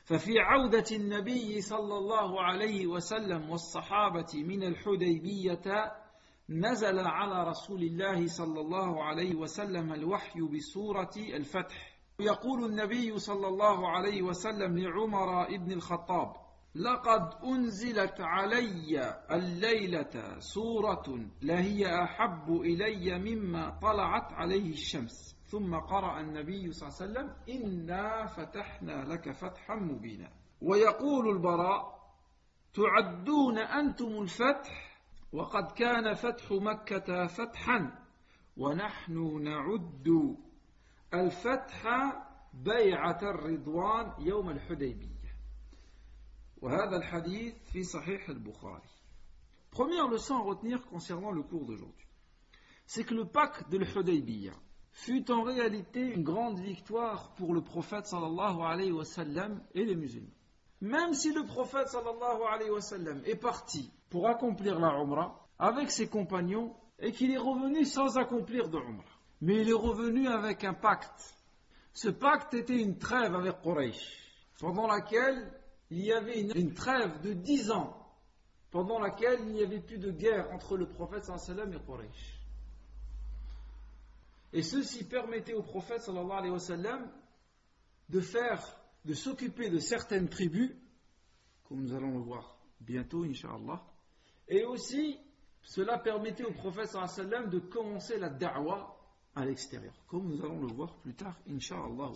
ففي عودة النبي صلى الله عليه وسلم والصحابة من الحديبية نزل على رسول الله صلى الله عليه وسلم الوحي بسورة الفتح. يقول النبي صلى الله عليه وسلم لعمر ابن الخطاب لقد أنزلت علي الليلة سورة لهي أحب إلي مما طلعت عليه الشمس. ثم قرأ النبي صلى الله عليه وسلم إنا فتحنا لك فتحا مبينا. ويقول البراء تعدون أنتم الفتح؟ وقد كان فتح مكة فتحا ونحن نعد الفتح بيعة الرضوان يوم الحديبية. Première leçon à retenir concernant le cours d'aujourd'hui, c'est que le pacte de l'Hudaybiyah fut en réalité une grande victoire pour le prophète sallallahu alayhi wa et les musulmans. Même si le prophète sallallahu alayhi wa sallam est parti pour accomplir la Umrah avec ses compagnons et qu'il est revenu sans accomplir de Umrah. Mais il est revenu avec un pacte. Ce pacte était une trêve avec Quraysh, pendant laquelle il y avait une, trêve de dix ans, pendant laquelle il n'y avait plus de guerre entre le prophète sallam et Quraysh. Et ceci permettait au prophète sallallahu alayhi wa sallam de faire, de s'occuper de certaines tribus, comme nous allons le voir bientôt, inshallah, et aussi cela permettait au prophète sallallahu alayhi wa sallam de commencer la da'wah à l'extérieur, comme nous allons le voir plus tard, Inch'Allah.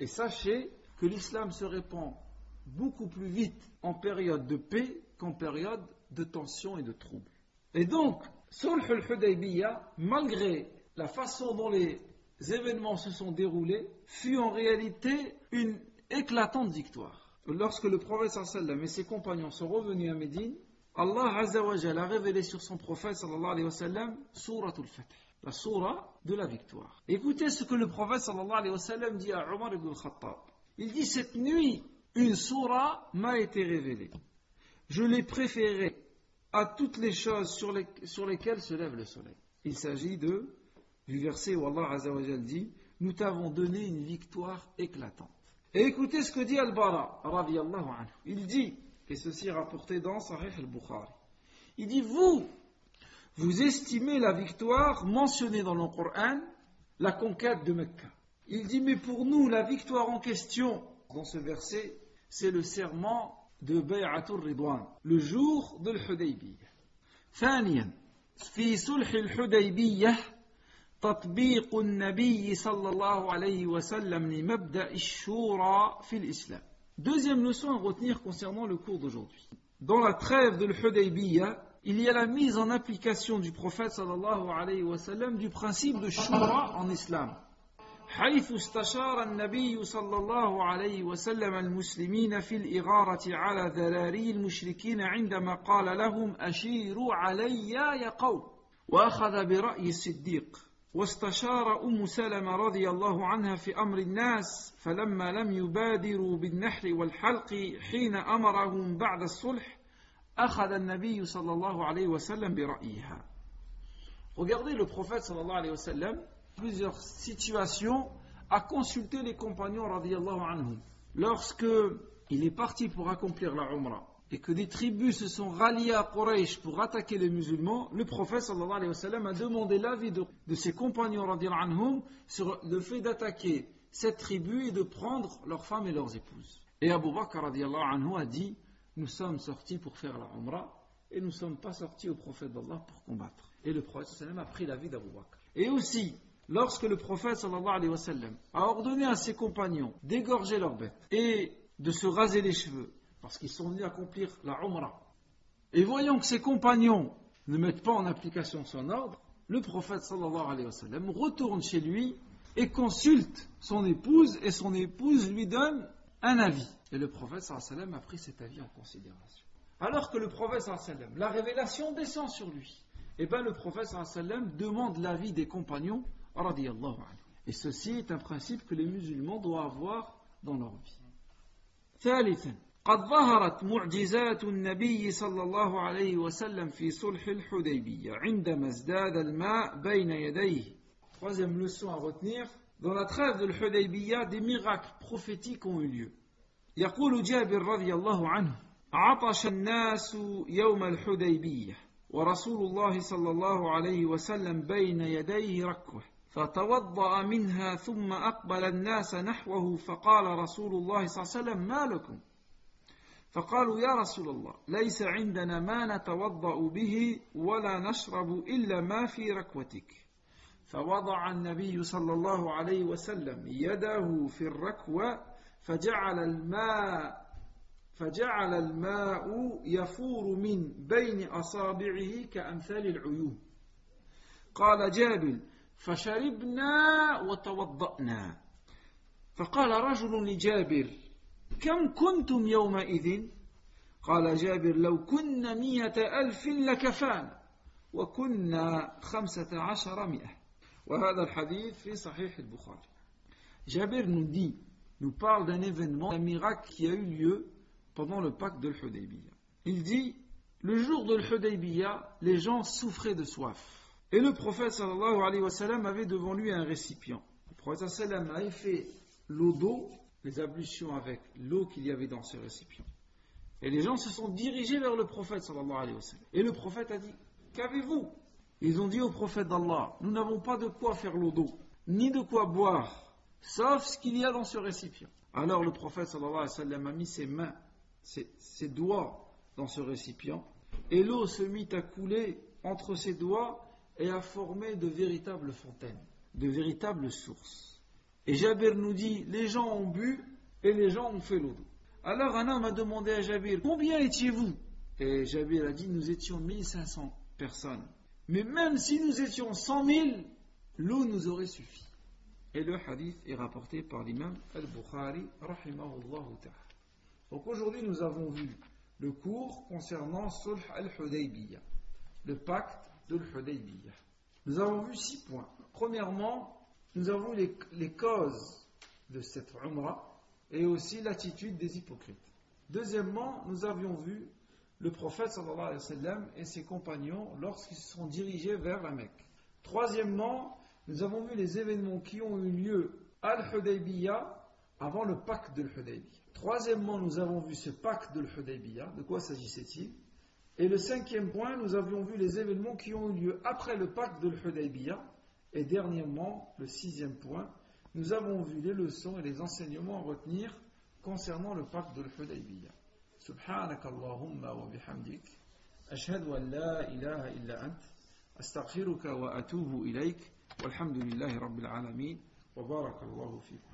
Et sachez que l'islam se répand beaucoup plus vite en période de paix qu'en période de tension et de trouble. Et donc, Sulh al-Hudaybiyah, malgré la façon dont les événements se sont déroulés, fut en réalité une éclatante victoire. Lorsque le prophète sallam et ses compagnons sont revenus à Médine, Allah a révélé sur son prophète sallallahu alayhi wa sallam Surat al-Fatih la surah de la victoire. Écoutez ce que le prophète sallallahu alayhi wa sallam dit à Omar ibn al-Khattab. Il dit cette nuit, une surah m'a été révélée. Je l'ai préférée à toutes les choses sur, les, sur lesquelles se lève le soleil. Il s'agit de du verset où Allah Azzawajal dit Nous t'avons donné une victoire éclatante. Et écoutez ce que dit Al-Bara. Il dit, et ceci est rapporté dans Sahih al-Bukhari, il dit Vous, vous estimez la victoire mentionnée dans le Coran, la conquête de Mecca. Il dit Mais pour nous, la victoire en question dans ce verset, c'est le serment de Bay'atul Ridwan, le jour de l'Hudaybiyah. ثانيا في صلح الحديبية تطبيق النبي صلى الله عليه وسلم لمبدأ الشورى في الإسلام. Deuxième leçon à retenir concernant le cours d'aujourd'hui. Dans la trêve de l'Hudaybiyah, il y a la mise en application du prophète sallallahu alayhi wa sallam du principe de shura en islam. حيث استشار النبي صلى الله عليه وسلم المسلمين في الإغارة على ذراري المشركين عندما قال لهم أشيروا علي يا قوم. وأخذ برأي الصديق. واستشار أم سلمة رضي الله عنها في أمر الناس فلما لم يبادروا بالنحر والحلق حين أمرهم بعد الصلح أخذ النبي صلى الله عليه وسلم برأيها. Regardez le prophète sallallahu alayhi wa sallam plusieurs situations à consulter les compagnons radiallahu anhum. Lorsque il est parti pour accomplir la Umrah et que des tribus se sont ralliées à Quraysh pour attaquer les musulmans, le prophète alayhi wa a demandé l'avis de, ses compagnons radiallahu anhum sur le fait d'attaquer cette tribu et de prendre leurs femmes et leurs épouses. Et Abu Bakr radiallahu anhu a dit Nous sommes sortis pour faire la Umrah et nous ne sommes pas sortis au prophète d'Allah pour combattre. Et le prophète a pris l'avis d'Abu Bakr. Et aussi, lorsque le prophète a ordonné à ses compagnons d'égorger leurs bêtes et de se raser les cheveux parce qu'ils sont venus accomplir la Umrah. Et voyant que ses compagnons ne mettent pas en application son ordre, le prophète retourne chez lui et consulte son épouse et son épouse lui donne un avis. Et le prophète a pris cet avis en considération. Alors que le prophète sallallahu alayhi wa sallam, la révélation descend sur lui. Et bien le prophète sallallahu alayhi wa sallam demande l'avis des compagnons et ceci est un principe que les musulmans doivent avoir dans leur vie. ثالثا قد ظهرت معجزات النبي صلى الله عليه وسلم في صلح الحديبية عندما ازداد الماء بين يديه. Troisième leçon à retenir, dans la trêve de l'Hudaybiyah, des miracles prophétiques ont eu lieu. يقول جابر رضي الله عنه عطش الناس يوم الحديبية ورسول الله صلى الله عليه وسلم بين يديه ركوه فتوضأ منها ثم أقبل الناس نحوه فقال رسول الله صلى الله عليه وسلم ما لكم؟ فقالوا يا رسول الله ليس عندنا ما نتوضأ به ولا نشرب إلا ما في ركوتك. فوضع النبي صلى الله عليه وسلم يده في الركوة فجعل الماء فجعل الماء يفور من بين أصابعه كأمثال العيون. قال جابر فشربنا وتوضأنا فقال رجل لجابر كم كنتم يومئذ قال جابر لو كنا مية ألف لكفانا وكنا خمسة عشر مئة وهذا الحديث في صحيح البخاري جابر nous nous parle d'un événement d'un miracle qui a eu lieu pendant le pacte de l'Hudaybiyah il dit le jour de l'Hudaybiyah les gens souffraient de soif Et le prophète sallallahu alayhi wa sallam avait devant lui un récipient. Le prophète sallam avait fait l'eau d'eau, les ablutions avec l'eau qu'il y avait dans ce récipient. Et les gens se sont dirigés vers le prophète sallallahu alayhi wa sallam. Et le prophète a dit, qu'avez-vous? Ils ont dit au prophète d'Allah, nous n'avons pas de quoi faire l'eau d'eau, ni de quoi boire, sauf ce qu'il y a dans ce récipient. Alors le prophète sallallahu alayhi wa sallam a mis ses mains, ses doigts dans ce récipient, et l'eau se mit à couler entre ses doigts et a formé de véritables fontaines, de véritables sources. Et Jabir nous dit, les gens ont bu et les gens ont fait l'eau. Alors homme a demandé à Jabir, combien étiez-vous? Et Jabir a dit, nous étions 1500 personnes. Mais même si nous étions 100 000, l'eau nous aurait suffi. Et le hadith est rapporté par l'imam al-Bukhari. Donc aujourd'hui nous avons vu le cours concernant Sulh al-Hudaybiyah, le pacte de. Nous avons vu six points. Premièrement, nous avons les, les causes de cette Umrah et aussi l'attitude des hypocrites. Deuxièmement, nous avions vu le prophète et ses compagnons lorsqu'ils se sont dirigés vers la Mecque. Troisièmement, nous avons vu les événements qui ont eu lieu à l'Hudaybiyah avant le pacte de l'Hudaybiyah. Troisièmement, nous avons vu ce pacte de l'Hudaybiyah. De quoi s'agissait-il? Et le cinquième point, nous avions vu les événements qui ont eu lieu après le pacte de l'Hudaybiyah. Et dernièrement, le sixième point, nous avons vu les leçons et les enseignements à retenir concernant le pacte de l'Hudaybiyah. سبحانك اللهم وبحمدك أشهد أن لا إله إلا أنت أستغفرك وأتوب إليك والحمد لله رب العالمين وبارك الله فيكم